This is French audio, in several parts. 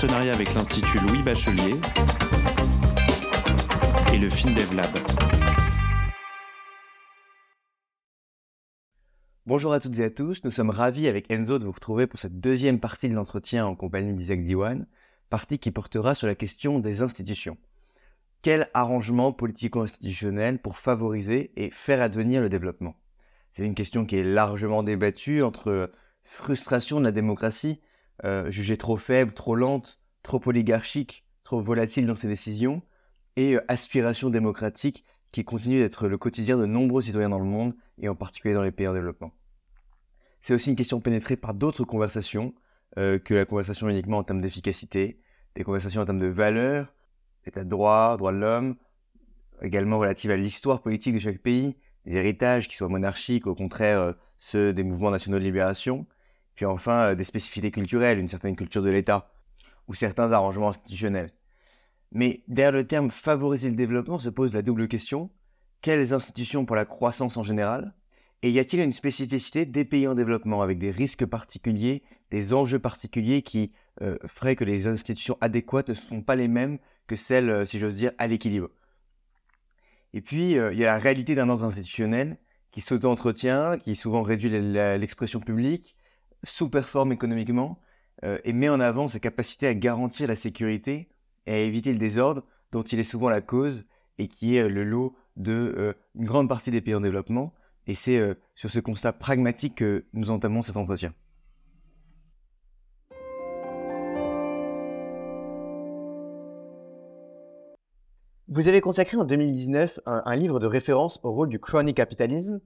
partenariat avec l'Institut Louis Bachelier et le FinDevLab. Bonjour à toutes et à tous, nous sommes ravis avec Enzo de vous retrouver pour cette deuxième partie de l'entretien en compagnie d'Isaac Diwan, partie qui portera sur la question des institutions. Quel arrangement politico-institutionnel pour favoriser et faire advenir le développement? C'est une question qui est largement débattue entre frustration de la démocratie euh, jugée trop faible, trop lente, trop oligarchique, trop volatile dans ses décisions, et euh, aspiration démocratique qui continue d'être le quotidien de nombreux citoyens dans le monde, et en particulier dans les pays en développement. C'est aussi une question pénétrée par d'autres conversations euh, que la conversation uniquement en termes d'efficacité, des conversations en termes de valeurs, état de droit, droit de l'homme, également relatives à l'histoire politique de chaque pays, des héritages qui soient monarchiques, au contraire ceux des mouvements nationaux de libération, puis enfin, euh, des spécificités culturelles, une certaine culture de l'État, ou certains arrangements institutionnels. Mais derrière le terme favoriser le développement se pose la double question, quelles institutions pour la croissance en général Et y a-t-il une spécificité des pays en développement avec des risques particuliers, des enjeux particuliers qui euh, feraient que les institutions adéquates ne sont pas les mêmes que celles, euh, si j'ose dire, à l'équilibre? Et puis, il y a la réalité d'un ordre institutionnel qui s'auto-entretient, qui souvent réduit l'expression publique, sous-performe économiquement euh, et met en avant sa capacité à garantir la sécurité et à éviter le désordre dont il est souvent la cause et qui est euh, le lot de euh, grande partie des pays en développement. Et c'est sur ce constat pragmatique que nous entamons cet entretien. Vous avez consacré en 2019 un, un livre de référence au rôle du crony capitalisme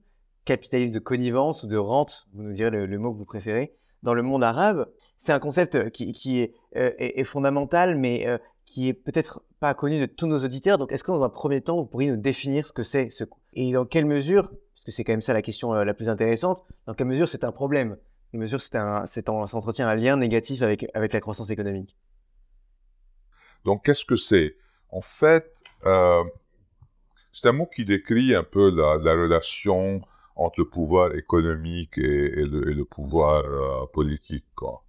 capitalisme de connivence ou de rente, vous nous direz le, mot que vous préférez, dans le monde arabe. C'est un concept qui, euh, est, fondamental, mais euh, qui est peut-être pas connu de tous nos auditeurs. Donc, est-ce que dans un premier temps, vous pourriez nous définir ce que c'est ce... et dans quelle mesure, que c'est quand même ça la question euh, la plus intéressante, dans quelle mesure c'est un problème, dans quelle mesure c'est un, c'est ça entretient un lien négatif avec, avec la croissance économique? Donc, qu'est-ce que c'est? En fait, c'est un mot qui décrit un peu la, la relation entre le pouvoir économique et, le, pouvoir euh, politique. Quoi.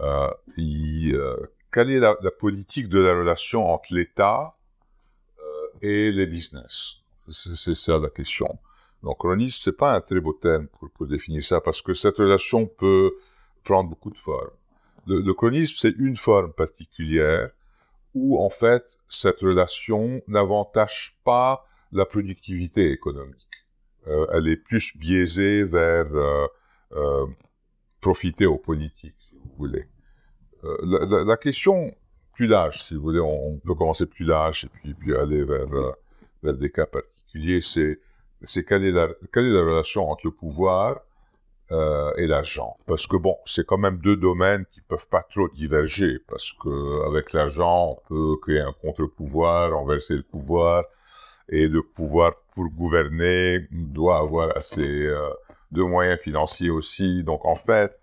Euh, euh, quelle est la, politique de la relation entre l'État et les business? C'est ça la question. Donc, chronisme, c'est pas un très beau terme pour, définir ça, parce que cette relation peut prendre beaucoup de formes. Le, le chronisme, c'est une forme particulière où, en fait, cette relation n'avantage pas la productivité économique. Euh, elle est plus biaisée vers euh, euh, profiter aux politiques, si vous voulez. La, question plus large, si vous voulez, on, peut commencer plus large et puis, puis aller vers, vers des cas particuliers, c'est c'est quelle, est la, relation entre le pouvoir euh, et l'argent? Parce que bon, c'est quand même deux domaines qui peuvent pas trop diverger, parce que avec l'argent, on peut créer un contre-pouvoir, renverser le pouvoir, et le pouvoir pour gouverner doit avoir assez euh, de moyens financiers aussi. Donc en fait,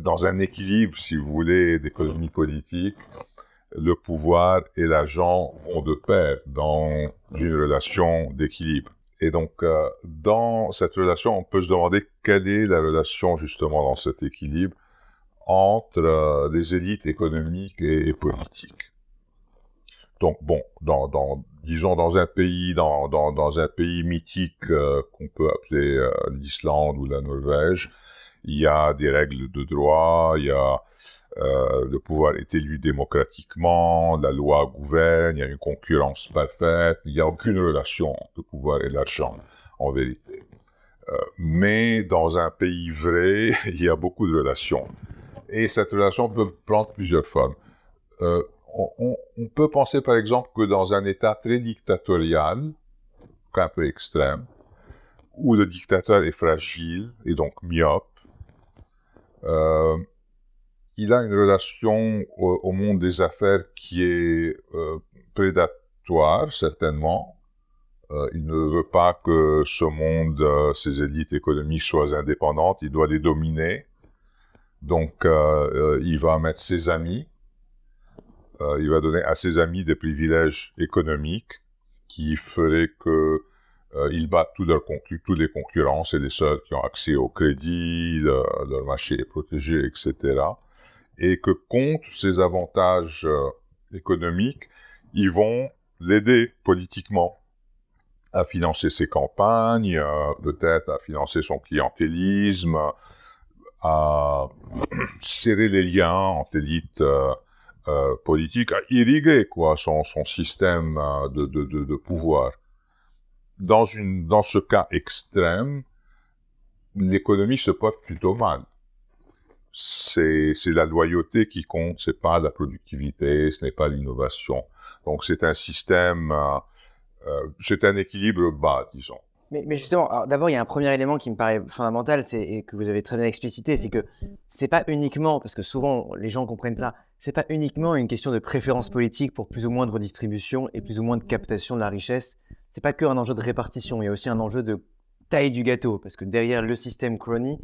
dans un équilibre, si vous voulez, d'économie politique, le pouvoir et l'argent vont de pair dans une relation d'équilibre. Et donc, euh, dans cette relation, on peut se demander quelle est la relation justement dans cet équilibre entre euh, les élites économiques et, politiques. Donc, bon, disons dans un pays, dans, dans, un pays mythique euh, qu'on peut appeler l'Islande ou la Norvège, il y a des règles de droit, il y a euh, le pouvoir est élu démocratiquement, la loi gouverne, il y a une concurrence parfaite, il n'y a aucune relation le pouvoir et l'argent, en vérité. mais dans un pays vrai, il y a beaucoup de relations. Et cette relation peut prendre plusieurs formes on, peut penser par exemple que dans un État très dictatorial, un peu extrême, où le dictateur est fragile et donc myope, euh, il a une relation au, monde des affaires qui est euh, prédatoire, certainement. Euh, il ne veut pas que ce monde, ces élites économiques soient indépendantes, il doit les dominer. Donc, il va mettre ses amis, il va donner à ses amis des privilèges économiques qui feraient que ils battent tous, les concurrents, c'est les seuls qui ont accès au crédit, leur marché est protégé, etc. Et que contre ces avantages économiques, ils vont l'aider politiquement à financer ses campagnes, euh, peut-être à financer son clientélisme, à serrer les liens entre l'élite euh, euh, politique, à irriguer quoi son, système de, de, pouvoir. Dans, une, dans ce cas extrême, l'économie se porte plutôt mal. C'est la loyauté qui compte, c'est pas la productivité, ce n'est pas l'innovation. Donc c'est un système euh, c'est un équilibre bas, disons. Mais, justement, d'abord, il y a un premier élément qui me paraît fondamental, et que vous avez très bien explicité, c'est que c'est pas uniquement, parce que souvent les gens comprennent ça, c'est pas uniquement une question de préférence politique pour plus ou moins de redistribution et plus ou moins de captation de la richesse. C'est pas que un enjeu de répartition, il y a aussi un enjeu de taille du gâteau, parce que derrière le système crony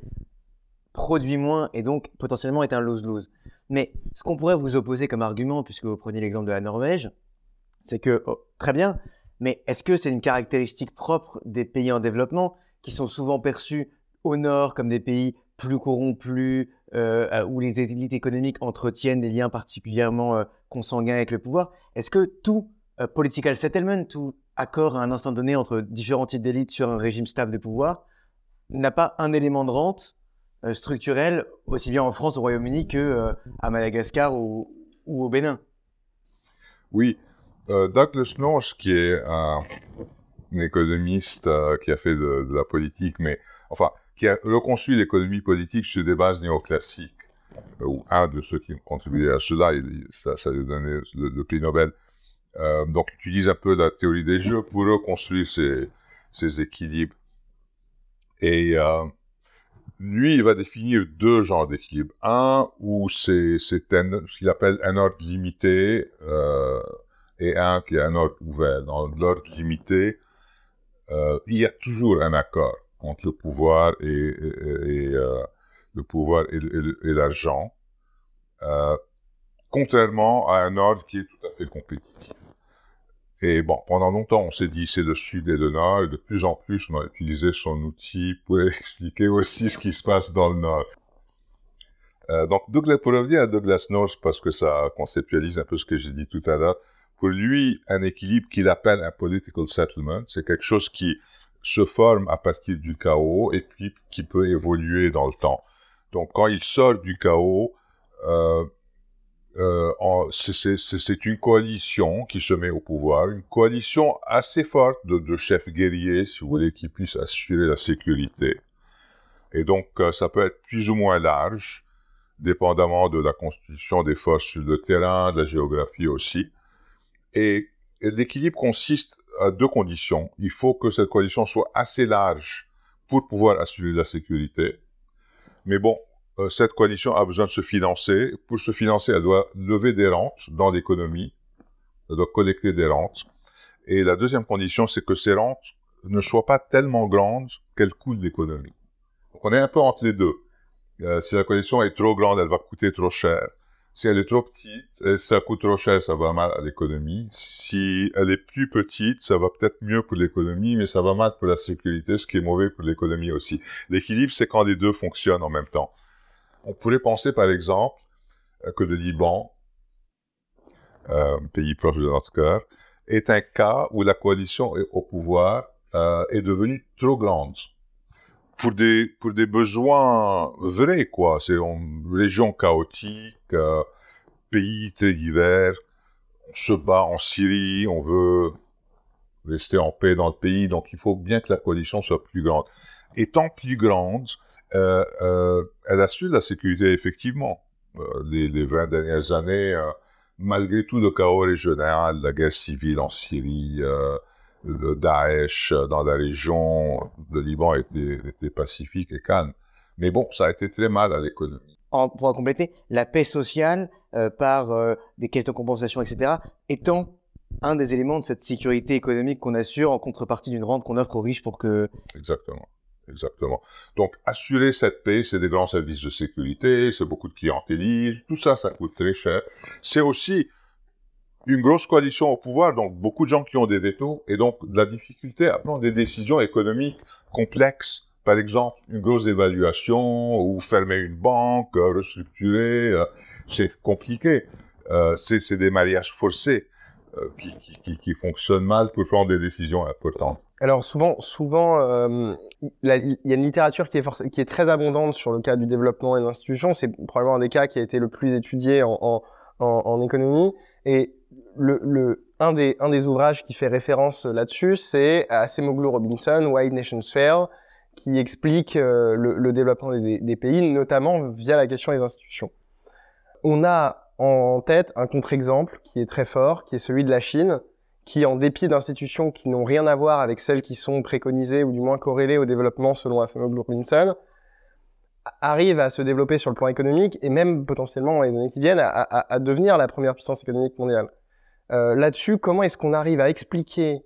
produit moins et donc potentiellement est un lose-lose. Mais ce qu'on pourrait vous opposer comme argument, puisque vous prenez l'exemple de la Norvège, c'est que, oh, très bien, mais est-ce que c'est une caractéristique propre des pays en développement qui sont souvent perçus au nord comme des pays plus corrompus, euh, euh, où les élites économiques entretiennent des liens particulièrement euh, consanguins avec le pouvoir? Est-ce que tout political settlement, tout accord à un instant donné entre différents types d'élites sur un régime stable de pouvoir, n'a pas un élément de rente structurel, aussi bien en France, au Royaume-Uni que à Madagascar ou, au Bénin Oui, euh, Douglas North, qui est un, économiste euh, qui a fait de, la politique, mais enfin, qui a reconstruit l'économie politique sur des bases néoclassiques, euh, ou un de ceux qui ont contribué à cela, ça, ça lui a donné le, prix Nobel. donc, il utilise un peu la théorie des jeux pour reconstruire ces équilibres. Et lui, il va définir deux genres d'équilibre. Un où c'est ce qu'il appelle un ordre limité, euh, et un qui est un ordre ouvert. Dans l'ordre limité, euh, il y a toujours un accord entre le pouvoir et, euh, le pouvoir et, l'argent, contrairement à un ordre qui est tout à fait compétitif. Et bon, pendant longtemps, on s'est dit c'est le sud et le nord, et de plus en plus, on a utilisé son outil pour expliquer aussi ce qui se passe dans le nord. donc, Douglas, pour revenir à Douglas North, parce que ça conceptualise un peu ce que j'ai dit tout à l'heure, pour lui, un équilibre qu'il appelle un political settlement, c'est quelque chose qui se forme à partir du chaos et puis qui peut évoluer dans le temps. Donc, quand il sort du chaos, euh, euh, c'est une coalition qui se met au pouvoir, une coalition assez forte de, de chefs guerriers, si vous voulez, qui puissent assurer la sécurité. Et donc, euh, ça peut être plus ou moins large, dépendamment de la constitution des forces sur le terrain, de la géographie aussi. Et, l'équilibre consiste à deux conditions. Il faut que cette coalition soit assez large pour pouvoir assurer la sécurité. Mais bon, cette coalition a besoin de se financer. Pour se financer, elle doit lever des rentes dans l'économie. Elle doit collecter des rentes. Et la deuxième condition, c'est que ces rentes ne soient pas tellement grandes qu'elles coûtent l'économie. On est un peu entre les deux. Euh, si la coalition est trop grande, elle va coûter trop cher. Si elle est trop petite, et ça coûte trop cher, ça va mal à l'économie. Si elle est plus petite, ça va peut-être mieux pour l'économie, mais ça va mal pour la sécurité, ce qui est mauvais pour l'économie aussi. L'équilibre, c'est quand les deux fonctionnent en même temps. On pourrait penser, par exemple, euh, que le Liban, euh, pays proche de notre cœur, est un cas où la coalition au pouvoir euh, est devenue trop grande pour des, pour des besoins vrais, quoi. C'est une région chaotique, euh, pays très divers. On se bat en Syrie, on veut rester en paix dans le pays, donc il faut bien que la coalition soit plus grande. Étant plus grande, euh, euh, elle assure la sécurité effectivement. les, les 20 dernières années, malgré tout le chaos régional, la guerre civile en Syrie, le Daesh dans la région, le Liban était, était pacifique et calme. Mais bon, ça a été très mal à l'économie. pour compléter, la paix sociale euh, par euh, des caisses de compensation, etc., étant un des éléments de cette sécurité économique qu'on assure en contrepartie d'une rente qu'on offre aux riches pour que... Exactement. Exactement. Donc, assurer cette paix, c'est des grands services de sécurité, c'est beaucoup de clientélisme, tout ça, ça coûte très cher. C'est aussi une grosse coalition au pouvoir, donc beaucoup de gens qui ont des vétos, et donc de la difficulté à prendre des décisions économiques complexes. Par exemple, une grosse évaluation, ou fermer une banque, restructurer, euh, c'est compliqué. Euh, c'est des mariages forcés. Euh, qui, qui, fonctionnent mal pour prendre des décisions importantes. Alors souvent, souvent, euh, il y a une littérature qui est, qui est très abondante sur le cas du développement des institutions. C'est probablement un des cas qui a été le plus étudié en, en, économie. Et le, le, un, des, un des ouvrages qui fait référence là-dessus, c'est Acemoglu Robinson, Why Nations Fail, qui explique euh, le, le, développement des, des, pays, notamment via la question des institutions. On a en tête un contre-exemple qui est très fort, qui est celui de la Chine, qui, en dépit d'institutions qui n'ont rien à voir avec celles qui sont préconisées ou du moins corrélées au développement selon Asimov Robinson, arrive à se développer sur le plan économique et même potentiellement dans les années qui viennent à, devenir la première puissance économique mondiale. Euh, Là-dessus, comment est-ce qu'on arrive à expliquer,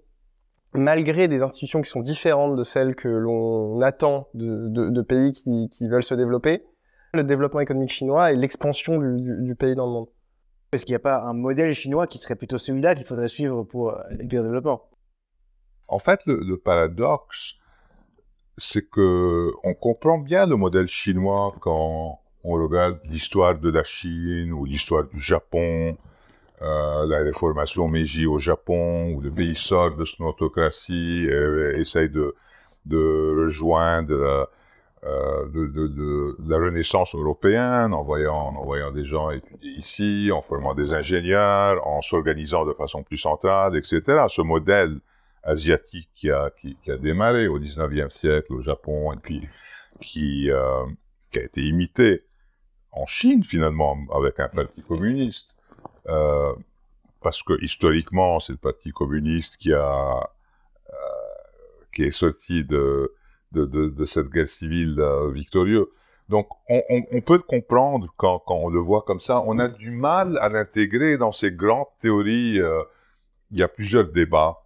malgré des institutions qui sont différentes de celles que l'on attend de, pays qui veulent se développer, le développement économique chinois et l'expansion du, du, du, pays dans le monde. Est-ce qu'il n'y a pas un modèle chinois qui serait plutôt celui-là qu'il faudrait suivre pour euh, les pays en développement En fait, le, le paradoxe, c'est que on comprend bien le modèle chinois quand on regarde l'histoire de la Chine ou l'histoire du Japon, euh, la réformation Meiji au Japon, où le pays sort de son autocratie et, et essaye de, de rejoindre euh, de, la renaissance européenne, en voyant, en envoyant des gens étudier ici, en formant des ingénieurs, en s'organisant de façon plus centrale, etc. Ce modèle asiatique qui a, qui, a démarré au 19e siècle au Japon et puis qui, euh, qui a été imité en Chine finalement avec un parti communiste. Euh, parce que historiquement, c'est le parti communiste qui a qui est sorti de de, de, de cette guerre civile euh, victorieuse. Donc, on, on, on, peut comprendre quand, quand on le voit comme ça. On a du mal à l'intégrer dans ces grandes théories. Euh, il y a plusieurs débats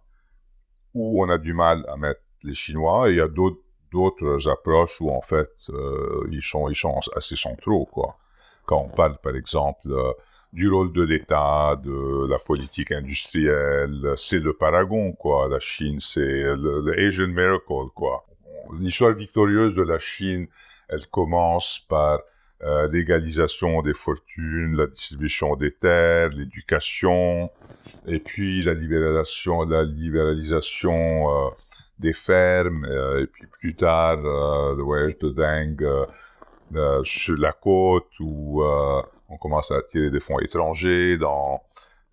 où on a du mal à mettre les Chinois et il y a d'autres d'autres approches où en fait euh, ils sont ils sont assez centraux quoi. Quand on parle par exemple euh, du rôle de l'État, de la politique industrielle, c'est le paragon quoi. La Chine c'est le, le Asian miracle quoi l'histoire victorieuse de la Chine, elle commence par euh, l'égalisation des fortunes, la distribution des terres, l'éducation, et puis la libéralisation, euh, des fermes, euh, et puis plus tard le voyage de Deng sur la côte où on commence à attirer des fonds étrangers dans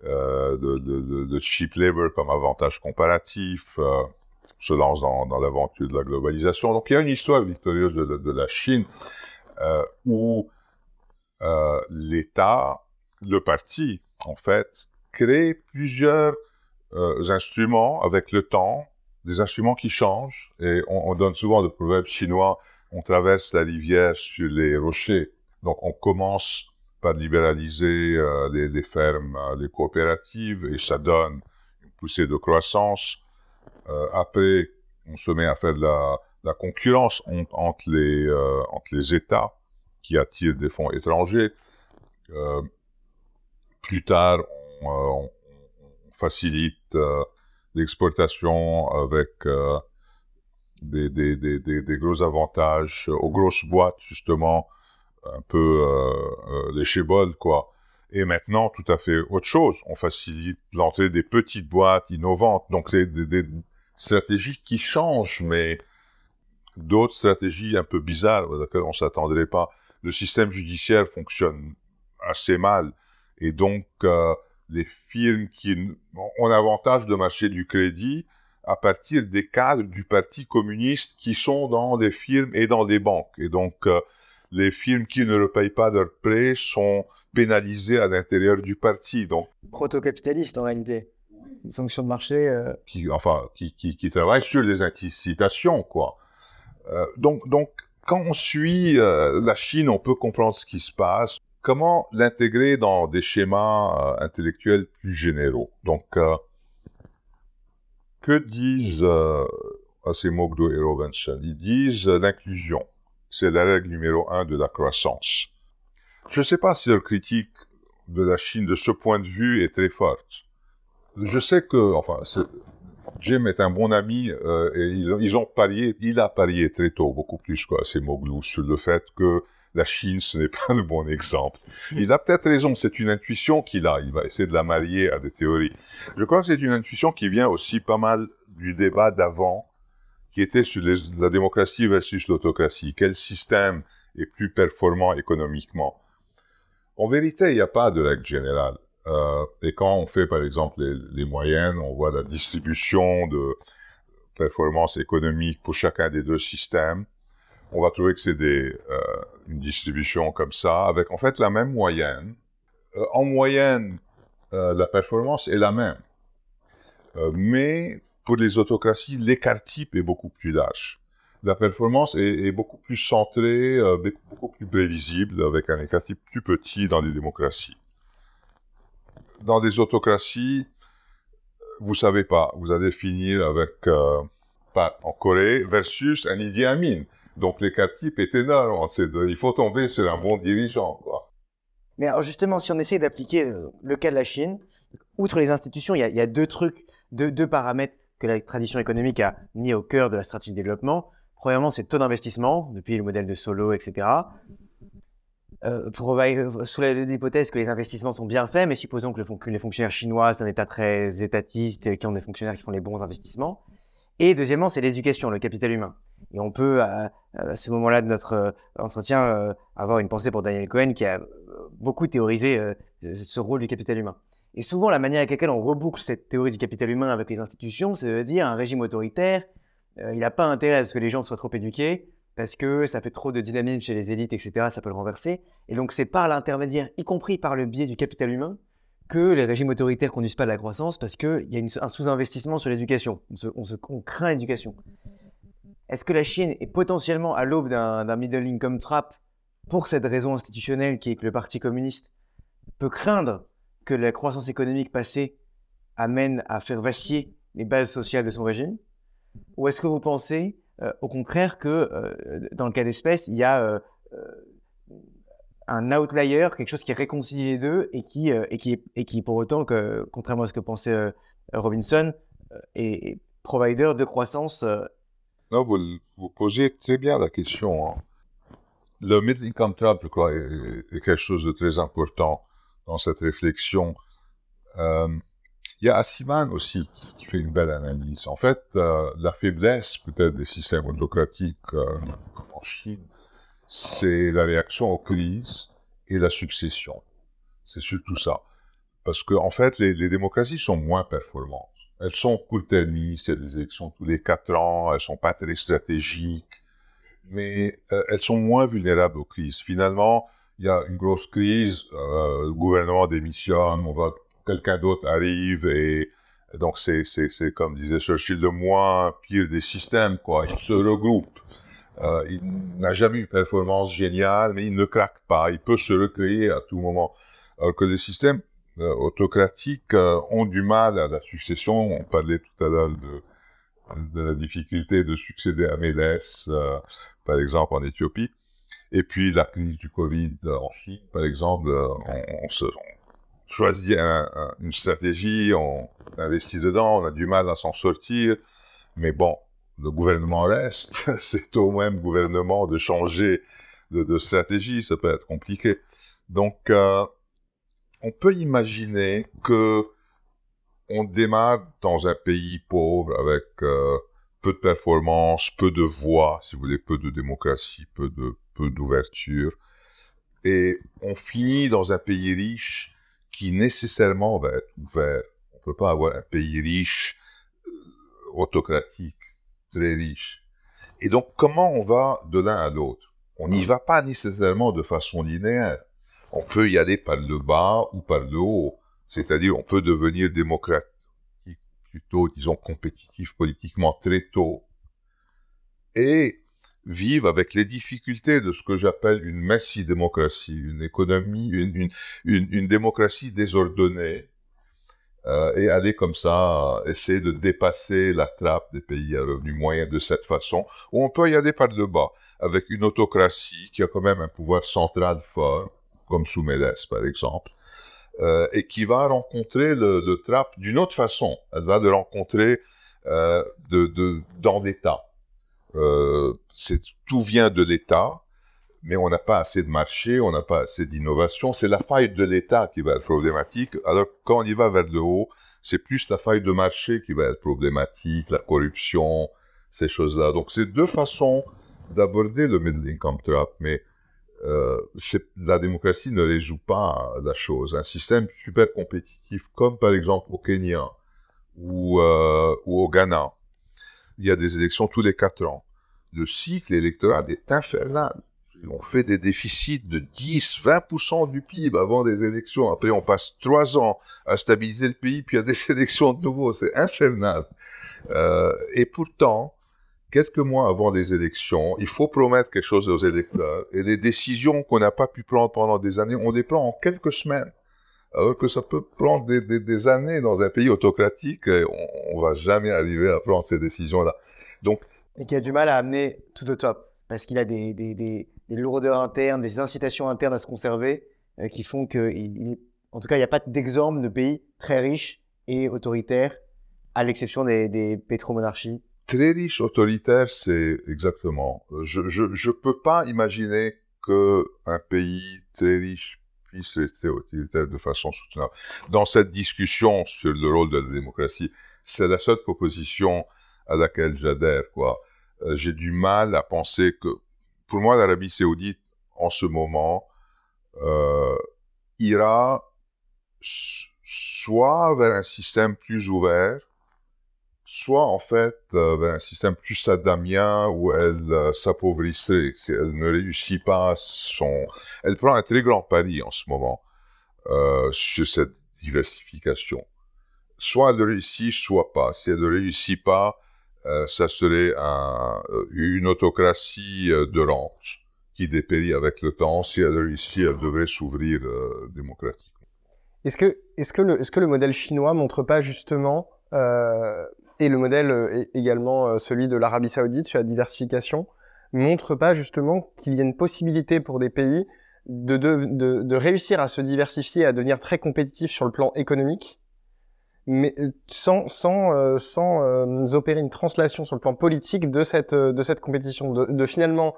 de, cheap labor comme avantage comparatif se lance dans, l'aventure de la globalisation. Donc il y a une histoire victorieuse de, la Chine euh, où euh, l'État, le parti, en fait, crée plusieurs euh, instruments avec le temps, des instruments qui changent. Et on, on, donne souvent le proverbe chinois, on traverse la rivière sur les rochers. Donc on commence par libéraliser les, fermes, les coopératives, et ça donne une poussée de croissance après, on se met à faire de la, concurrence on, entre, les, euh, entre les États qui attirent des fonds étrangers. Euh, plus tard, on, facilite l'exportation avec des, des, des, des, gros avantages aux grosses boîtes, justement, un peu euh, les cheboles, quoi. Et maintenant, tout à fait autre chose. On facilite l'entrée des petites boîtes innovantes. Donc, c'est des, des, stratégies qui changent, mais d'autres stratégies un peu bizarres auxquelles on s'attendrait pas. Le système judiciaire fonctionne assez mal, et donc euh, les firmes qui ont l'avantage de marché du crédit à partir des cadres du Parti communiste qui sont dans des firmes et dans des banques. Et donc, euh, les firmes qui ne repayent pas leurs prêts sont pénalisées à l'intérieur du parti. Donc, proto-capitaliste en réalité une sanction de marché. Euh... Qui, enfin, qui, qui, travaille sur les incitations, quoi. Euh, donc, donc, quand on suit euh, la Chine, on peut comprendre ce qui se passe. Comment l'intégrer dans des schémas intellectuels plus généraux? Donc, que disent Acemoglu et Robinson. Ils disent l'inclusion, c'est la règle numéro un de la croissance. Je ne sais pas si leur critique de la Chine de ce point de vue est très forte. Je sais que, enfin, Jim est un bon ami euh, et ils, ont parié, il a parié très tôt, beaucoup plus quoi, Acemoglu, sur le fait que la Chine, ce n'est pas le bon exemple. Il a peut-être raison, c'est une intuition qu'il a, il va essayer de la marier à des théories. Je crois que c'est une intuition qui vient aussi pas mal du débat d'avant, qui était sur la démocratie versus l'autocratie. Quel système est plus performant économiquement? En vérité, il n'y a pas de règle générale. Euh, et quand on fait, par exemple, les, moyennes, on voit la distribution de performance économique pour chacun des deux systèmes. On va trouver que c'est euh, une distribution comme ça, avec en fait la même moyenne. Euh, en moyenne, euh, la performance est la même. Mais pour les autocraties, l'écart type est beaucoup plus large. La performance est, est beaucoup plus centrée, euh, beaucoup plus prévisible, avec un écart type plus petit dans les démocraties. Dans des autocraties, vous savez pas, vous allez finir avec, euh, pas en Corée, versus un Idi Amin. Donc l'écart type est énorme. il faut tomber sur un bon dirigeant. Mais alors justement, si on essaie d'appliquer le cas de la Chine, outre les institutions, il y a, il y a deux trucs, deux, deux, paramètres que la tradition économique a mis au cœur de la stratégie de développement. Premièrement, c'est le taux d'investissement, depuis le modèle de Solo, etc. Euh, pour, sous l'hypothèse que les investissements sont bien faits, mais supposons que, le, que les fonctionnaires chinois, c'est un État très étatiste, qui ont des fonctionnaires qui font les bons investissements. Et deuxièmement, c'est l'éducation, le capital humain. Et on peut, à, à ce moment-là de notre euh, entretien, euh, avoir une pensée pour Daniel Cohen qui a euh, beaucoup théorisé euh, ce rôle du capital humain. Et souvent, la manière avec laquelle on reboucle cette théorie du capital humain avec les institutions, c'est de dire un régime autoritaire, il n'a pas intérêt à ce que les gens soient trop éduqués, parce que ça fait trop de dynamisme chez les élites, etc., ça peut le renverser. Et donc, c'est par l'intermédiaire, y compris par le biais du capital humain, que les régimes autoritaires conduisent pas de la croissance parce qu'il y a un sous-investissement sur l'éducation. On, on, on, craint l'éducation. Est-ce que la Chine est potentiellement à l'aube d'un middle income trap pour cette raison institutionnelle qui est que le Parti communiste peut craindre que la croissance économique passée amène à faire vaciller les bases sociales de son régime? Ou est-ce que vous pensez au contraire que euh, dans le cas d'espèce, il y a euh, un outlier, quelque chose qui réconcilie les deux et qui, euh, et qui, pour autant, que, contrairement à ce que pensait euh, Robinson, euh, est, provider de croissance. Non, vous, posez très bien la question. Hein. Le middle income trap, je crois, est, quelque chose de très important dans cette réflexion. Il y a Assiman aussi qui, fait une belle analyse. En fait, euh, la faiblesse peut-être des systèmes autocratiques euh, en Chine, c'est la réaction aux crises et la succession. C'est surtout ça. Parce que, en fait, les, démocraties sont moins performantes. Elles sont court-termistes, il y a des élections tous les quatre ans, elles sont pas très stratégiques, mais euh, elles sont moins vulnérables aux crises. Finalement, il y a une grosse crise, le gouvernement démissionne, on va, quelqu'un d'autre arrive et donc c'est, c'est, c'est comme disait Churchill, le moins pire des systèmes, quoi. Ils se regroupent. Euh, il n'a jamais eu une performance géniale, mais il ne craque pas. Il peut se recréer à tout moment. Alors que les systèmes euh, autocratiques euh, ont du mal à la succession. On parlait tout à l'heure de, de, la difficulté de succéder à Médès, euh, par exemple en Éthiopie. Et puis la crise du Covid en Chine, par exemple, on, on, se, choisit un, un, une stratégie, on investit dedans, on a du mal à s'en sortir. Mais bon, le gouvernement reste, c'est au même gouvernement de changer de, de, stratégie, ça peut être compliqué. Donc, euh, on peut imaginer que on démarre dans un pays pauvre avec euh, peu de performance, peu de voix, si vous voulez, peu de démocratie, peu de peu d'ouverture, et on finit dans un pays riche qui nécessairement va être ouvert. On peut pas avoir un pays riche euh, autocratique très riche. Et donc, comment on va de l'un à l'autre? On n'y va pas nécessairement de façon linéaire. On peut y aller par le bas ou par le haut. C'est-à-dire, on peut devenir démocratique, plutôt, disons, compétitif politiquement très tôt. Et vivre avec les difficultés de ce que j'appelle une messi-démocratie, une économie, une, une, une, une démocratie désordonnée, euh, et aller comme ça, essayer de dépasser la trappe des pays à revenu moyen de cette façon, ou on peut y aller par le bas, avec une autocratie qui a quand même un pouvoir central fort, comme sous Médès par exemple, euh, et qui va rencontrer le, le trappe d'une autre façon. Elle va le rencontrer euh, de, de, dans l'État. Euh, tout vient de l'État, mais on n'a pas assez de marché, on n'a pas assez d'innovation. C'est la faille de l'État qui va être problématique. Alors quand on y va vers le haut, c'est plus la faille de marché qui va être problématique, la corruption, ces choses-là. Donc c'est deux façons d'aborder le middle income trap, mais euh, la démocratie ne résout pas la chose. Un système super compétitif, comme par exemple au Kenya ou, euh, ou au Ghana, il y a des élections tous les quatre ans. Le cycle électoral est infernal on fait des déficits de 10, 20% du PIB avant des élections. Après, on passe trois ans à stabiliser le pays, puis il y a des élections de nouveau. C'est infernal. Euh, et pourtant, quelques mois avant les élections, il faut promettre quelque chose aux électeurs. Et les décisions qu'on n'a pas pu prendre pendant des années, on les prend en quelques semaines. Alors que ça peut prendre des, des, des années dans un pays autocratique, on, on va jamais arriver à prendre ces décisions-là. Donc, et qui a du mal à amener tout au top parce qu'il a des, des, des, des lourdeurs internes, des incitations internes à se conserver euh, qui font que, il, en tout cas, il n'y a pas d'exemple de pays très riches et autoritaires, à l'exception des, des pétromonarchies. Très riche, autoritaire, c'est exactement. Je, je, je peux pas imaginer que un pays très riche puisse rester autoritaire de façon soutenable. Dans cette discussion sur le rôle de la démocratie, c'est la seule proposition à laquelle j'adhère, quoi. Euh, j'ai du mal à penser que pour moi, l'Arabie saoudite, en ce moment, euh, ira soit vers un système plus ouvert, soit en fait euh, vers un système plus saddamien où elle euh, s'appauvrisserait. Si elle ne réussit pas son... Elle prend un très grand pari en ce moment euh, sur cette diversification. Soit elle réussit, soit pas. Si elle ne réussit pas, euh, ça serait un, une autocratie de rente qui dépérit avec le temps. Si elle réussit, elle devrait s'ouvrir démocratiquement. Est-ce que, est-ce que le, est-ce que le modèle chinois montre pas justement, et le modèle également celui de l'Arabie Saoudite sur la diversification, montre pas justement qu'il y a une possibilité pour des pays de, de, de, réussir à se diversifier, à devenir très compétitifs sur le plan économique, mais euh, sans sans euh, sans euh, opérer une translation sur le plan politique de cette de cette compétition, de, finalement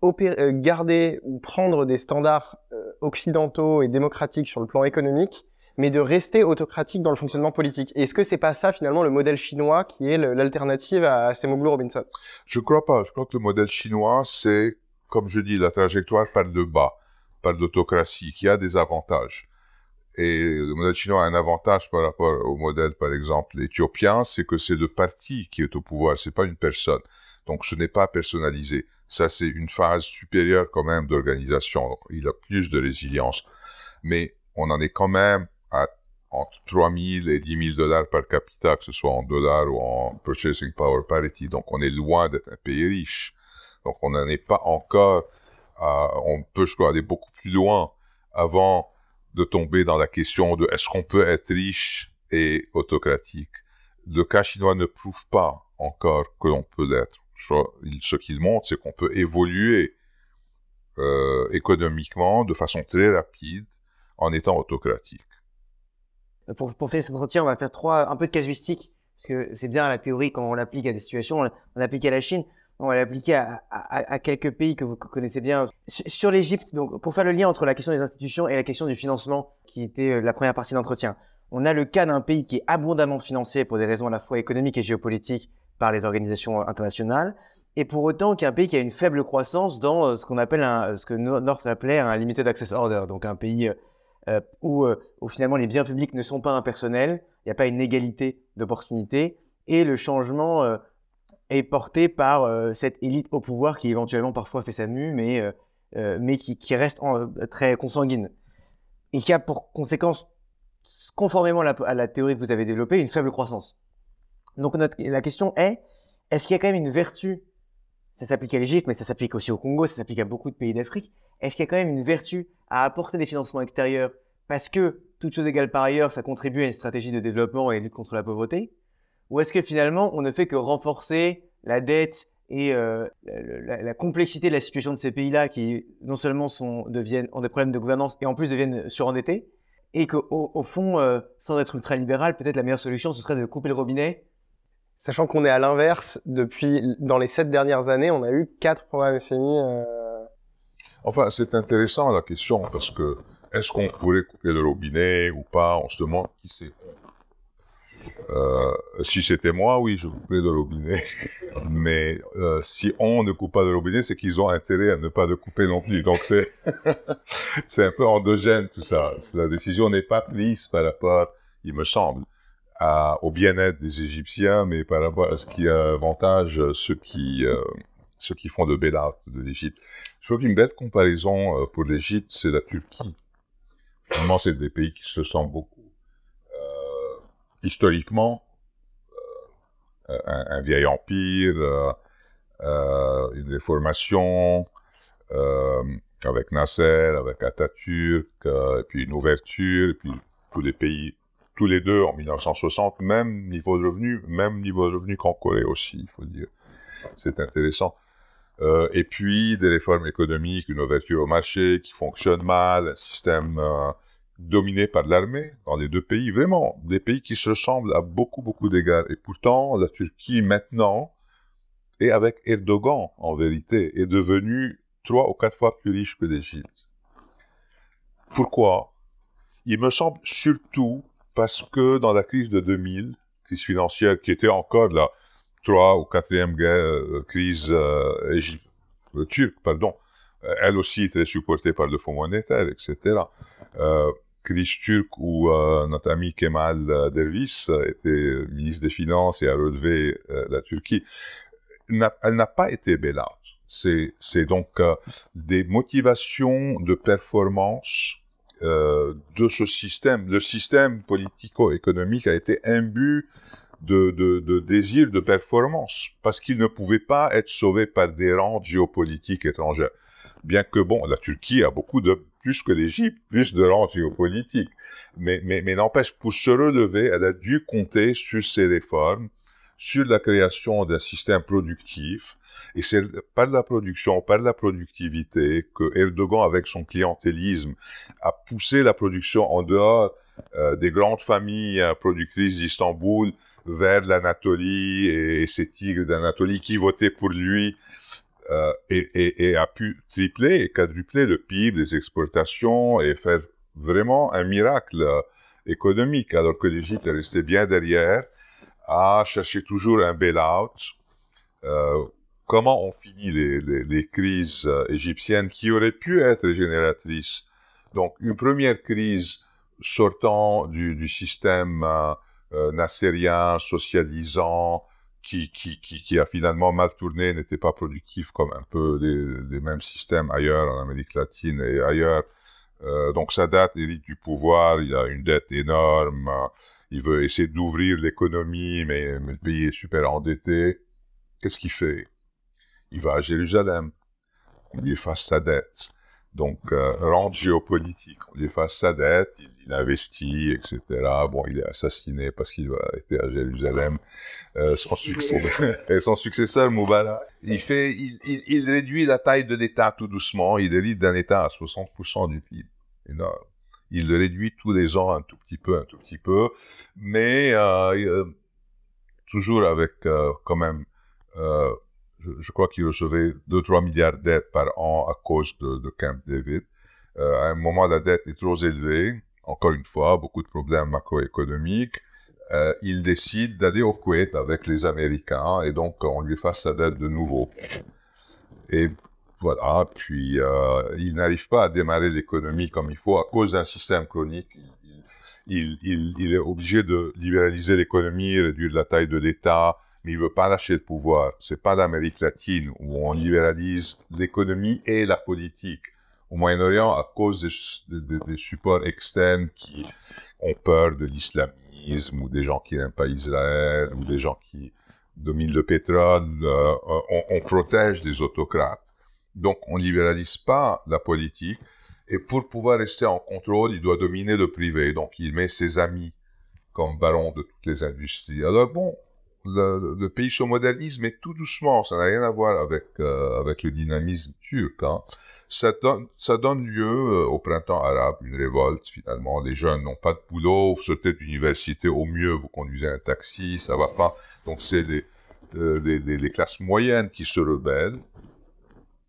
garder ou prendre des standards occidentaux et démocratiques sur le plan économique, mais de rester autocratique dans le fonctionnement politique. Est-ce que c'est pas ça finalement le modèle chinois qui est l'alternative à Semoglu Robinson? Je crois pas. Je crois que le modèle chinois c'est, comme je dis, la trajectoire par le bas, par l'autocratie, qui a des avantages. Et le modèle chinois a un avantage par rapport au modèle, par exemple, éthiopien, c'est que c'est le parti qui est au pouvoir, c'est pas une personne. Donc ce n'est pas personnalisé. Ça, c'est une phase supérieure quand même d'organisation. Il a plus de résilience. Mais on en est quand même à entre 3 000 et 10 000 dollars par capita, que ce soit en dollars ou en purchasing power parity. Donc on est loin d'être un pays riche. Donc on n'en est pas encore à, on peut, je crois, aller beaucoup plus loin avant de tomber dans la question de est-ce qu'on peut être riche et autocratique. Le cas chinois ne prouve pas encore que l'on peut l'être. Ce qu'il montre, c'est qu'on peut évoluer euh, économiquement de façon très rapide en étant autocratique. Pour, pour faire cet entretien, on va faire trois, un peu de casuistique, parce que c'est bien la théorie quand on l'applique à des situations, on l'applique à la Chine on va l'appliquer à, à, à, quelques pays que vous connaissez bien. Sur, l'Égypte, donc pour faire le lien entre la question des institutions et la question du financement, qui était euh, la première partie d'entretien, on a le cas d'un pays qui est abondamment financé pour des raisons à la fois économiques et géopolitiques par les organisations internationales, et pour autant qui est un pays qui a une faible croissance dans euh, ce qu'on appelle un, ce que North appelait un limited access order, donc un pays euh, où, où finalement les biens publics ne sont pas impersonnels, il n'y a pas une égalité d'opportunités, et le changement est porté par euh, cette élite au pouvoir qui éventuellement parfois fait sa mue, mais, euh, euh, mais qui, reste très consanguine. Et qui a pour conséquence, conformément à la, théorie que vous avez développée, une faible croissance. Donc la question est, est-ce qu'il y a quand même une vertu, ça s'applique à l'Égypte, mais ça s'applique aussi au Congo, ça s'applique à beaucoup de pays d'Afrique, est-ce qu'il y a quand même une vertu à apporter des financements extérieurs parce que, toute chose égale par ailleurs, ça contribue à une stratégie de développement et lutte contre la pauvreté? Ou est-ce que finalement, on ne fait que renforcer la dette et euh, la, complexité de la situation de ces pays-là qui non seulement sont, deviennent, ont des problèmes de gouvernance et en plus deviennent surendettés et qu'au au fond, euh, sans être ultra-libéral, peut-être la meilleure solution, ce serait de couper le robinet? Sachant qu'on est à l'inverse, depuis, dans les sept dernières années, on a eu quatre programmes FMI. Euh... Enfin, c'est intéressant la question, parce que est-ce qu'on pourrait couper le robinet ou pas? On se demande qui c'est. Euh, si c'était moi, oui, je couperais le robinet. Mais euh, si on ne coupe pas le robinet, c'est qu'ils ont intérêt à ne pas le couper non plus. Donc c'est c'est un peu endogène tout ça. La décision n'est pas prise par rapport, il me semble, au bien-être des Égyptiens, mais par rapport à ce qui avantage ceux qui euh, ceux qui font de bailout de l'Égypte. Je trouve qu'une belle comparaison euh, pour l'Égypte, c'est la Turquie. Vraiment, c'est des pays qui se sentent beaucoup historiquement euh, un, vieil empire, euh, euh, une réformation avec Nasser, avec Atatürk, puis une ouverture, puis tous les pays, tous les deux en 1960, même niveau de revenu, même niveau de revenu qu'en Corée aussi, il faut dire. C'est intéressant. Euh, et puis des réformes économiques, une ouverture au marché qui fonctionne mal, un système euh, dominé par l'armée dans les deux pays. Vraiment, des pays qui se ressemblent à beaucoup, beaucoup d'égards. Et pourtant, la Turquie maintenant, et avec Erdogan en vérité, est devenue trois ou quatre fois plus riche que l'Égypte. Pourquoi? Il me semble surtout parce que dans la crise de 2000, crise financière qui était encore là, 3 ou 4e guerre, euh, crise euh, euh, turque, pardon, elle aussi très supportée par le Fonds monétaire, etc. Crise turque où notre ami Kemal Dervis était ministre des Finances et a relevé la Turquie. Elle n'a pas été belle C'est donc des motivations de performance de ce système. Le système politico-économique a été imbu de, de, de désir de performance parce qu'il ne pouvait pas être sauvé par des rentes géopolitiques étrangères. Bien que, bon, la Turquie a beaucoup de plus que l'Égypte, plus de rang géopolitique. Mais, mais, mais n'empêche, pour se relever, elle a dû compter sur ces réformes, sur la création d'un système productif. Et c'est par la production, par la productivité, que Erdogan, avec son clientélisme, a poussé la production en dehors euh, des grandes familles productrices d'Istanbul vers l'Anatolie et, et tigres d'Anatolie qui votaient pour lui euh, et, et, et, a pu tripler et quadrupler le PIB, les exportations et faire vraiment un miracle euh, économique, alors que l'Égypte est restée bien derrière, à chercher toujours un bail-out. Euh, comment on finit les, les, les, crises euh, égyptiennes qui auraient pu être génératrices Donc, une première crise sortant du, du système euh, nassérien, socialisant, qui, qui, qui, a finalement mal tourné, n'était pas productif comme un peu les, mêmes systèmes ailleurs en Amérique latine et ailleurs. Euh, donc sa date hérite du pouvoir, il a une dette énorme, il veut essayer d'ouvrir l'économie, mais, le pays est super endetté. Qu'est-ce qu'il fait? Il va à Jérusalem, on lui efface sa dette. Donc, euh, géopolitique, on lui efface sa dette, il, il, investit, etc. Bon, il est assassiné parce qu'il a été à Jérusalem. Euh, son, succès, et son successeur, Moubarak, il, fait, il, il, il réduit la taille de l'État tout doucement, il hérite d'un État à 60% du PIB. Énorme. Il le réduit tous les ans un tout petit peu, un tout petit peu, mais euh, toujours avec euh, quand même euh, je, je crois qu'il recevait 2-3 milliards d'aides par an à cause de, de Camp David. Euh, à un moment, la dette est trop élevée. Encore une fois, beaucoup de problèmes macroéconomiques. Euh, il décide d'aller au Kuwait avec les Américains et donc on lui fasse sa dette de nouveau. Et voilà, puis euh, il n'arrive pas à démarrer l'économie comme il faut à cause d'un système chronique. Il, est obligé de libéraliser l'économie, réduire la taille de l'État, mais il veut pas lâcher le pouvoir. C'est pas l'Amérique latine où on libéralise l'économie et la politique. Au Moyen-Orient, à cause des, supports externes qui ont peur de l'islamisme, ou des gens qui n'aiment pas Israël, ou des gens qui dominent le pétrole, euh, on, on, protège des autocrates. Donc, on libéralise pas la politique. Et pour pouvoir rester en contrôle, il doit dominer le privé. Donc, il met ses amis comme baron de toutes les industries. Alors bon, le, pays se modernise, mais tout doucement. Ça n'a rien à voir avec, euh, avec le dynamisme turc. Hein. Ça, donne, ça donne lieu euh, au printemps arabe, une révolte finalement. Les jeunes n'ont pas de boulot, vous sortez d'université, au mieux vous conduisez un taxi, ça va pas. Donc c'est les, euh, les, les, classes moyennes qui se rebellent.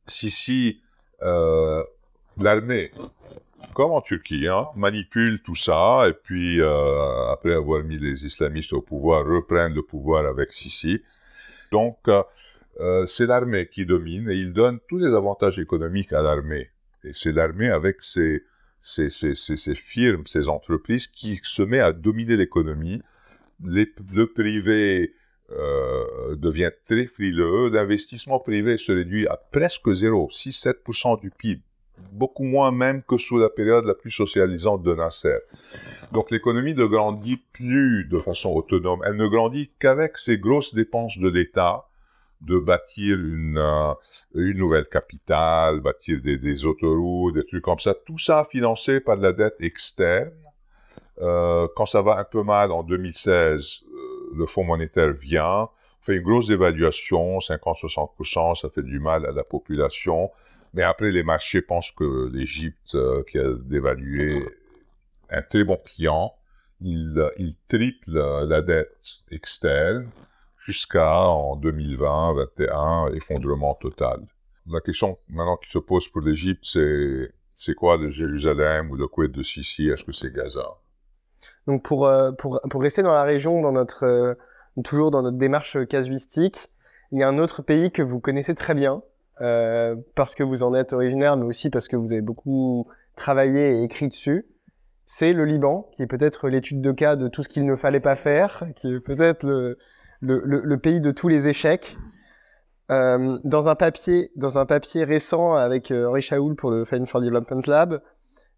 Si, si, l'armée, comme en Turquie, hein, manipule tout ça, et puis euh, après avoir mis les islamistes au pouvoir, reprennent le pouvoir avec Sisi. Donc, euh, euh, c'est l'armée qui domine, et il donne tous les avantages économiques à l'armée. Et c'est l'armée avec ses, ses, ses, ses, firmes, ses entreprises, qui se met à dominer l'économie. Le privé euh, devient très frileux, l'investissement privé se réduit à presque zéro, 6-7% du PIB, beaucoup moins même que sous la période la plus socialisante de Nasser. Donc l'économie ne grandit plus de façon autonome, elle ne grandit qu'avec ces grosses dépenses de l'État, de bâtir une, euh, une nouvelle capitale, bâtir des, autoroutes, des trucs comme ça, tout ça financé par de la dette externe. Euh, quand ça va un peu mal en 2016, le Fonds monétaire vient, fait une grosse évaluation, 50-60%, ça fait du mal à la population. Mais après, les marchés pensent que l'Égypte, euh, qui a dévalué un très bon client, il, il triple la dette externe jusqu'à, en 2020-2021, effondrement total. La question maintenant qui se pose pour l'Égypte, c'est c'est quoi de Jérusalem ou de quoi de Sisi? Est-ce que c'est Gaza? Donc pour, euh, pour, pour rester dans la région, dans notre, euh, toujours dans notre démarche casuistique, il y a un autre pays que vous connaissez très bien, euh, parce que vous en êtes originaire, mais aussi parce que vous avez beaucoup travaillé et écrit dessus. C'est le Liban, qui est peut-être l'étude de cas de tout ce qu'il ne fallait pas faire, qui est peut-être le, le, le, pays de tous les échecs. Euh, dans un papier, dans un papier récent avec Henri Chaoul pour le Finance for Development Lab,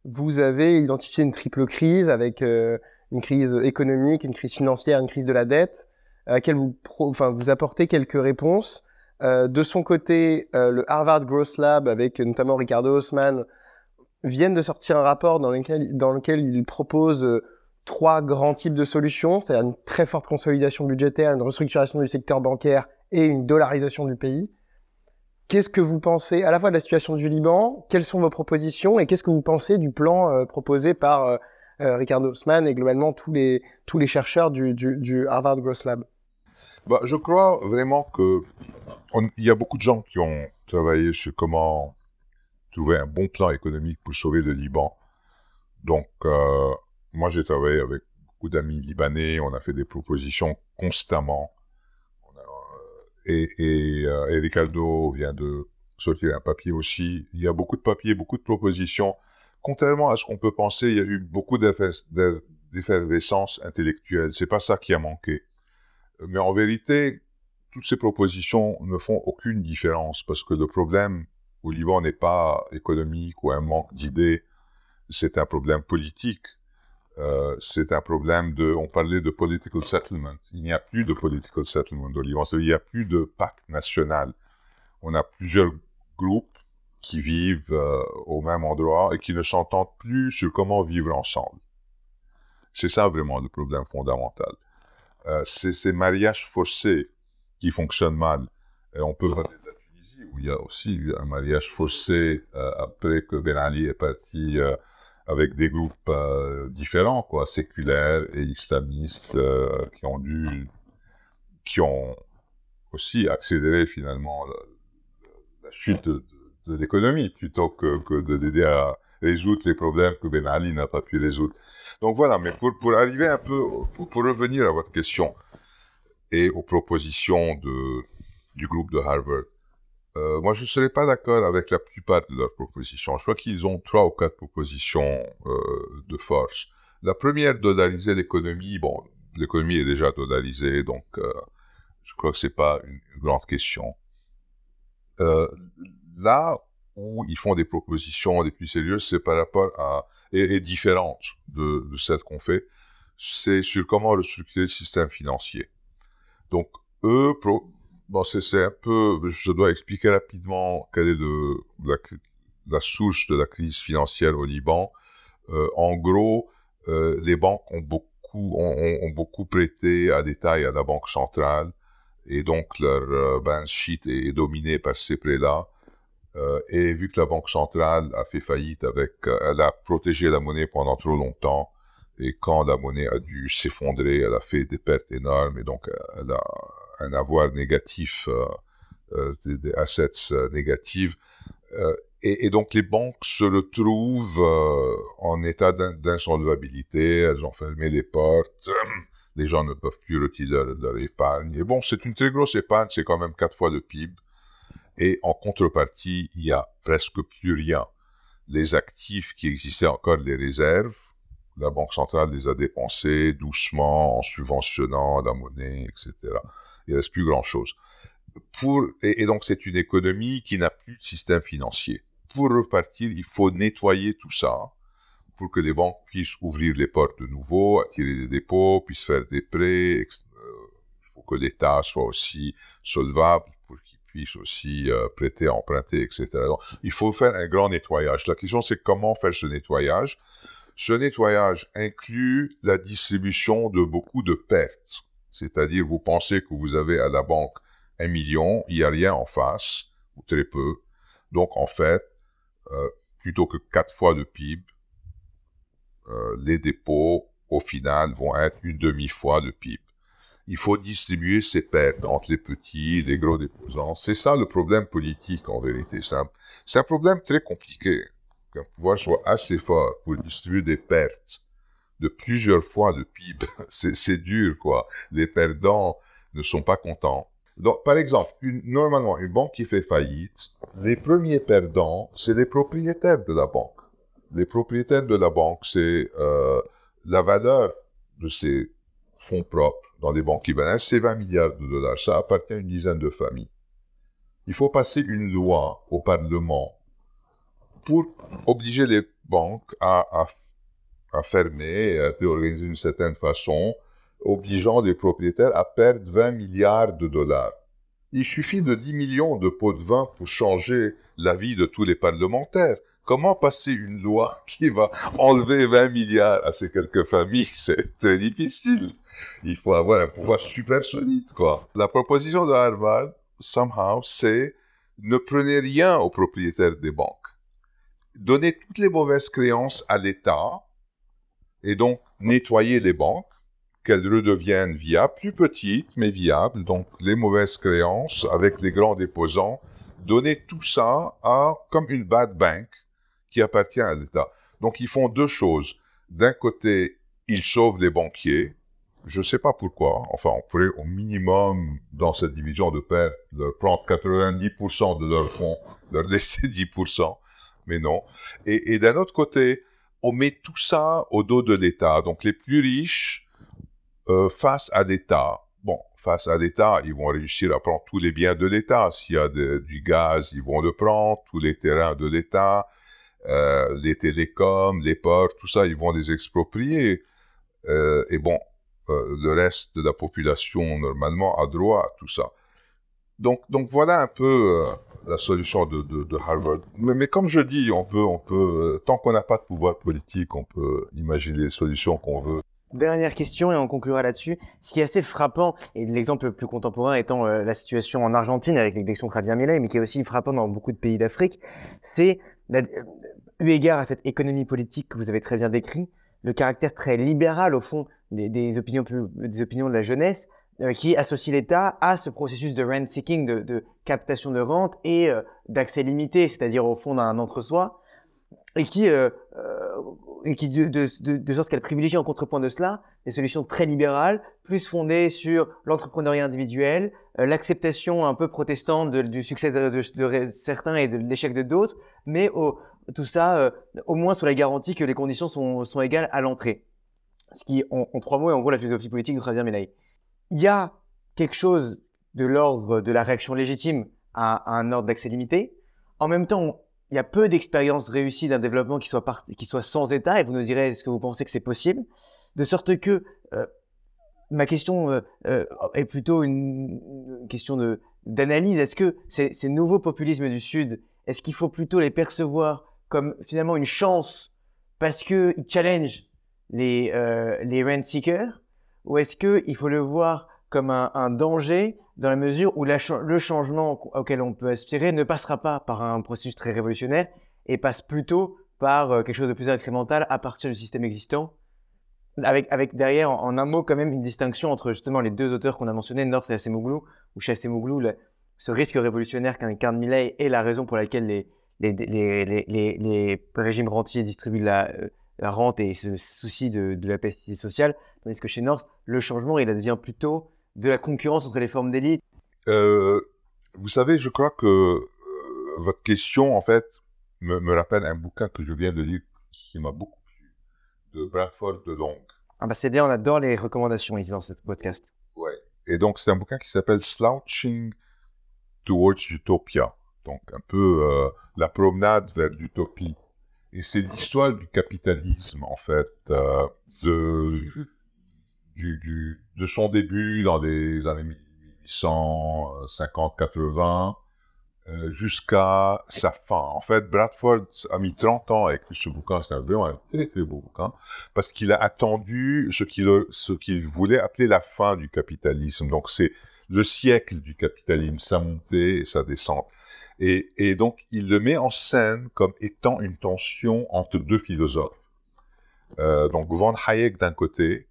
vous avez identifié une triple crise avec euh, une crise économique, une crise financière, une crise de la dette, à laquelle vous, enfin, vous apportez quelques réponses. Euh, de son côté, euh, le Harvard Growth Lab, avec notamment Ricardo Haussmann, viennent de sortir un rapport dans lequel, ils proposent euh, trois grands types de solutions, c'est-à-dire une très forte consolidation budgétaire, une restructuration du secteur bancaire et une dollarisation du pays. Qu'est-ce que vous pensez à la fois de la situation du Liban? Quelles sont vos propositions? Et qu'est-ce que vous pensez du plan proposé par Ricardo Haussmann et globalement tous les, tous les chercheurs du, du, Harvard Growth Lab? Bah, Je crois vraiment que il y a beaucoup de gens qui ont travaillé sur comment trouver un bon plan économique pour sauver le Liban. Donc, moi, j'ai travaillé avec beaucoup d'amis libanais. On a fait des propositions constamment et, et, euh, Ricardo vient de sortir un papier aussi. Il y a beaucoup de papiers, beaucoup de propositions. Contrairement à ce qu'on peut penser, il y a eu beaucoup d'effervescence intellectuelle. C'est pas ça qui a manqué. Mais en vérité, toutes ces propositions ne font aucune différence parce que le problème au Liban n'est pas économique ou un manque d'idées, c'est un problème politique. Euh, c'est un problème de, on parlait de political settlement. Il n'y a plus de political settlement au Liban. Il n'y a plus de pacte national. On a plusieurs groupes qui vivent euh, au même endroit et qui ne s'entendent plus sur comment vivre ensemble. C'est ça vraiment le problème fondamental. Euh, c'est ces mariages forcés qui fonctionnent mal. On peut parler de la Tunisie où il y a aussi eu un mariage forcé après que Ben Ali est parti avec des groupes euh, différents, quoi, séculaires et islamistes, euh, qui ont dû, qui ont aussi accéléré finalement la, chute de, l'économie, plutôt que, que de d'aider à résoudre les problèmes que Ben Ali n'a pas pu résoudre. Donc voilà, mais pour, pour arriver un peu, pour, revenir à votre question et aux propositions de, du groupe de Harvard, euh, moi, je ne serais pas d'accord avec la plupart de leurs propositions. Je crois qu'ils ont trois ou quatre propositions euh, de force. La première, dollariser l'économie. Bon, l'économie est déjà dollarisée, donc euh, je crois que c'est pas une, grande question. Là où ils font des propositions les plus sérieuses, c'est par rapport à et, et différentes de, de celles qu'on fait, c'est sur comment restructurer le système financier. Donc eux Bon, c'est un peu, je dois expliquer rapidement quelle est la source de la crise financière au Liban. Euh, en gros, euh, les banques ont beaucoup, ont, beaucoup prêté à l'État et à la Banque centrale, et donc leur euh, balance sheet est dominé par ces prêts-là. Euh, et vu que la Banque centrale a fait faillite avec, euh, elle a protégé la monnaie pendant trop longtemps, et quand la monnaie a dû s'effondrer, elle a fait des pertes énormes, et donc euh, elle a un avoir négatif, des, assets négatifs. Et, donc les banques se retrouvent en état d'in- d'insolvabilité, elles ont fermé les portes, les gens ne peuvent plus retirer leur, leur épargne. Et bon, c'est une très grosse épargne, c'est quand même quatre fois le PIB. Et en contrepartie, il y a presque plus rien. Les actifs qui existaient encore, les réserves, la Banque centrale les a dépensés doucement en subventionnant la monnaie, etc. Il reste plus grand-chose. Pour et, et donc c'est une économie qui n'a plus de système financier. Pour repartir, il faut nettoyer tout ça pour que les banques puissent ouvrir les portes de nouveau, attirer des dépôts, puissent faire des prêts. euh, faut que l'État soit aussi solvable pour puisse aussi euh, prêter, emprunter, etc. Donc, il faut faire un grand nettoyage. La question, c'est comment faire ce nettoyage. Ce nettoyage inclut la distribution de beaucoup de pertes. C'est-à-dire, vous pensez que vous avez à la banque un million, il n'y a rien en face, ou très peu. Donc, en fait, euh, plutôt que quatre fois le PIB, euh, les dépôts, au final, vont être une demi-fois le PIB. Il faut distribuer ces pertes entre les petits, les gros déposants. C'est ça le problème politique, en vérité. C'est un, problème très compliqué. Qu'un pouvoir soit assez fort pour distribuer des pertes de plusieurs fois le PIB, c'est, dur, quoi. Les perdants ne sont pas contents. Donc, par exemple, normalement, une banque qui fait faillite, les premiers perdants, c'est les propriétaires de la banque. Les propriétaires de la banque, c'est euh, la valeur de ces fonds propres dans les banques libanaises, c'est 20 milliards de dollars. Ça appartient à une dizaine de familles. Il faut passer une loi au Parlement pour obliger les banques à, à, à fermer, à d'une certaine façon, obligeant les propriétaires à perdre 20 milliards de dollars. Il suffit de 10 millions de pots de vin pour changer la vie de tous les parlementaires. Comment passer une loi qui va enlever 20 milliards à ces quelques familles? C'est très difficile. Il faut avoir un pouvoir super solide, quoi. La proposition de Harvard, somehow, c'est ne prenez rien aux propriétaires des banques. Donnez toutes les mauvaises créances à l'État et donc nettoyer les banques qu'elles redeviennent viables, plus petites, mais viables. Donc, les mauvaises créances avec les grands déposants, donner tout ça à, comme une bad bank qui appartient à l'État. Donc, ils font deux choses. D'un côté, ils sauvent les banquiers. Je sais pas pourquoi. Enfin, on pourrait au minimum, dans cette division de perte, leur prendre 90% de leurs fonds, leur laisser 10%. Mais non. Et, d'un autre côté, on met tout ça au dos de l'État. Donc, les plus riches, euh, face à l'État, bon, face à l'État, ils vont réussir à prendre tous les biens de l'État. S'il y a du gaz, ils vont le prendre, tous les terrains de l'État, euh, les télécoms, les ports, tout ça, ils vont les exproprier. Euh, et bon, euh, le reste de la population, normalement, a droit à tout ça. Donc, donc voilà un peu la solution de, de, Harvard. Mais, mais comme je dis, on peut, on peut, tant qu'on n'a pas de pouvoir politique, on peut imaginer les solutions qu'on veut. Dernière question et on conclura là-dessus. Ce qui est assez frappant, et l'exemple le plus contemporain étant la situation en Argentine avec l'élection de Javier Milei, mais qui est aussi frappant dans beaucoup de pays d'Afrique, c'est, eu égard à cette économie politique que vous avez très bien décrit, le caractère très libéral au fond des, opinions, des opinions de la jeunesse, euh, qui associe l'État à ce processus de rent seeking, de, de captation de rente et euh, d'accès limité, c'est-à-dire au fond d'un entre-soi, et qui, euh, euh, et qui de, de, de, de sorte qu'elle privilégie en contrepoint de cela des solutions très libérales, plus fondées sur l'entrepreneuriat individuel, euh, l'acceptation un peu protestante du succès de, certains et de l'échec de d'autres, mais au, tout ça euh, au moins sous la garantie que les conditions sont, sont égales à l'entrée. Ce qui, en, trois mots, est en gros la philosophie politique de Javier Milei. Il y a quelque chose de l'ordre de la réaction légitime à un ordre d'accès limité. En même temps, il y a peu d'expériences réussies d'un développement qui soit, par- qui soit sans État, et vous nous direz est-ce que vous pensez que c'est possible, de sorte que euh, ma question euh, euh, est plutôt une, une question d'analyse. Est-ce que ces, ces nouveaux populismes du Sud est-ce qu'il faut plutôt les percevoir comme finalement une chance parce qu'ils challenge les, euh, les rent seekers ou est-ce qu'il faut le voir comme un, danger dans la mesure où le changement auquel on peut aspirer ne passera pas par un processus très révolutionnaire et passe plutôt par euh, quelque chose de plus incrémental à partir du système existant. Avec, avec derrière, en, un mot, quand même une distinction entre justement les deux auteurs qu'on a mentionnés, North et Acemoglu, où chez Acemoglu, ce risque révolutionnaire qu'incarne Milley est la raison pour laquelle les, les, les, les, régimes rentiers distribuent la, la rente et ce souci de, la plasticité sociale, tandis que chez North, le changement, il devient plutôt de la concurrence entre les formes d'élite. Euh, vous savez, je crois que euh, votre question, en fait, me, me, rappelle un bouquin que je viens de lire qui m'a beaucoup plu, de Bradford de Long. Ah bah c'est bien, on adore les recommandations ici dans ce podcast. Ouais. Et donc, c'est un bouquin qui s'appelle Slouching Towards Utopia. Donc, un peu euh, la promenade vers l'utopie. Et c'est l'histoire du capitalisme, en fait, euh, de, de son début dans les années 1850-80 euh, jusqu'à sa fin. En fait, Bradford a mis 30 ans à ce bouquin. C'est vraiment un très très beau bouquin parce qu'il a attendu ce qu'il voulait appeler la fin du capitalisme. Donc c'est le siècle du capitalisme, sa montée et sa descente. Et, et donc il le met en scène comme étant une tension entre deux philosophes. Euh, donc Von Hayek d'un côté,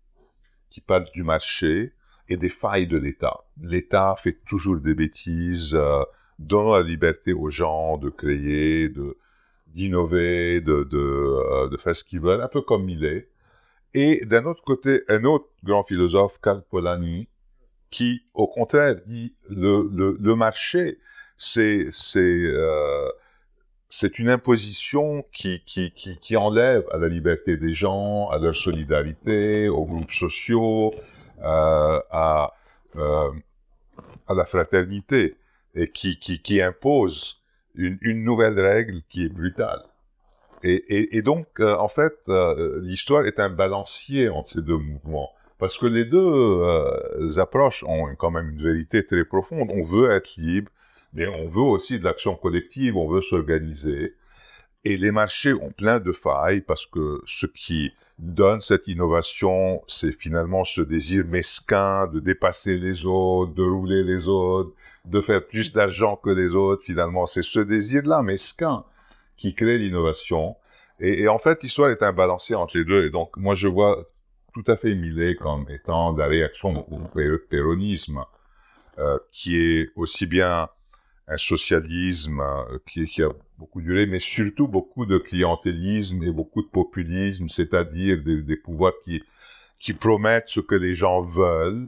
qui parle du marché et des failles de l'État. L'État fait toujours des bêtises. Euh, donne la liberté aux gens de créer, de d'innover, de, de, euh, faire ce qu'ils veulent, un peu comme il est. Et d'un autre côté, un autre grand philosophe, Karl Polanyi, qui, au contraire, dit le, le, le marché, c'est c'est euh, c'est une imposition qui, qui, qui, qui enlève à la liberté des gens, à leur solidarité, aux groupes sociaux, euh, à, euh, à la fraternité et qui, qui, qui impose une, une, nouvelle règle qui est brutale. Et, et, et donc, euh, en fait, euh, l'histoire est un balancier entre ces deux mouvements. Parce que les deux approches ont quand même une vérité très profonde. On veut être libre, mais on veut aussi de l'action collective, on veut s'organiser. Et les marchés ont plein de failles parce que ce qui donne cette innovation, c'est finalement ce désir mesquin de dépasser les autres, de rouler les autres, de faire plus d'argent que les autres. Finalement, c'est ce désir-là mesquin qui crée l'innovation. Et, en fait, l'histoire est un balancier entre les deux. Et donc, moi, je vois tout à fait Millet comme étant la réaction au péronisme, euh, qui est aussi bien un socialisme euh, qui, a beaucoup duré, mais surtout beaucoup de clientélisme et beaucoup de populisme, c'est-à-dire des, pouvoirs qui, qui promettent ce que les gens veulent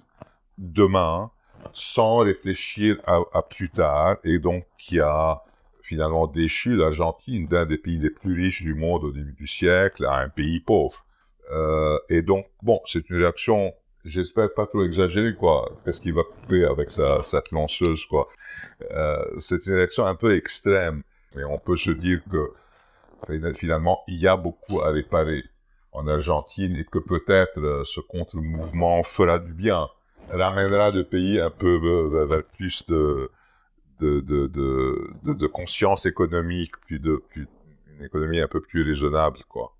demain, sans réfléchir à, à, plus tard, et donc qui a finalement déchu l'Argentine d'un des pays les plus riches du monde au début du siècle à un pays pauvre. Euh, et donc, bon, c'est une réaction j'espère pas trop exagéré, quoi. Qu'est-ce qu'il va couper avec sa, sa lanceuse, quoi? Euh, c'est une élection un peu extrême, mais on peut se dire que finalement, il y a beaucoup à réparer en Argentine et que peut-être euh, ce contre-mouvement fera du bien, ramènera le pays un peu vers, vers plus de conscience économique, puis de plus, une économie un peu plus raisonnable, quoi.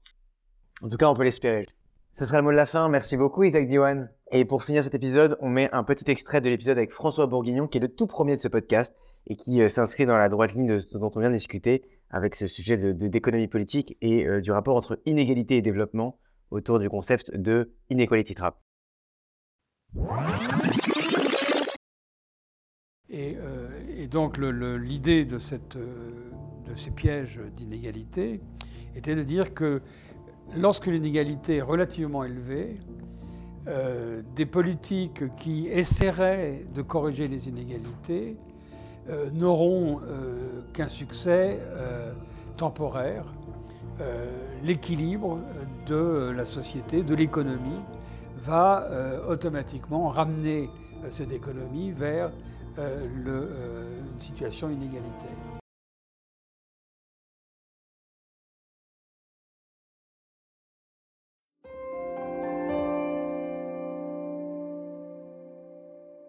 En tout cas, on peut l'espérer. Ce sera le mot de la fin. Merci beaucoup, Isaac Diwan. Et pour finir cet épisode, on met un petit extrait de l'épisode avec François Bourguignon, qui est le tout premier de ce podcast et qui euh, s'inscrit dans la droite ligne de ce dont on vient de discuter avec ce sujet de, d'économie politique et euh, du rapport entre inégalité et développement autour du concept de inequality trap. Et, euh, donc l'idée de, de ces pièges d'inégalité était de dire que lorsque l'inégalité est relativement élevée, euh, des politiques qui essaieraient de corriger les inégalités euh, n'auront euh, qu'un succès temporaire. L'équilibre de la société, de l'économie, va automatiquement ramener cette économie vers une situation inégalitaire.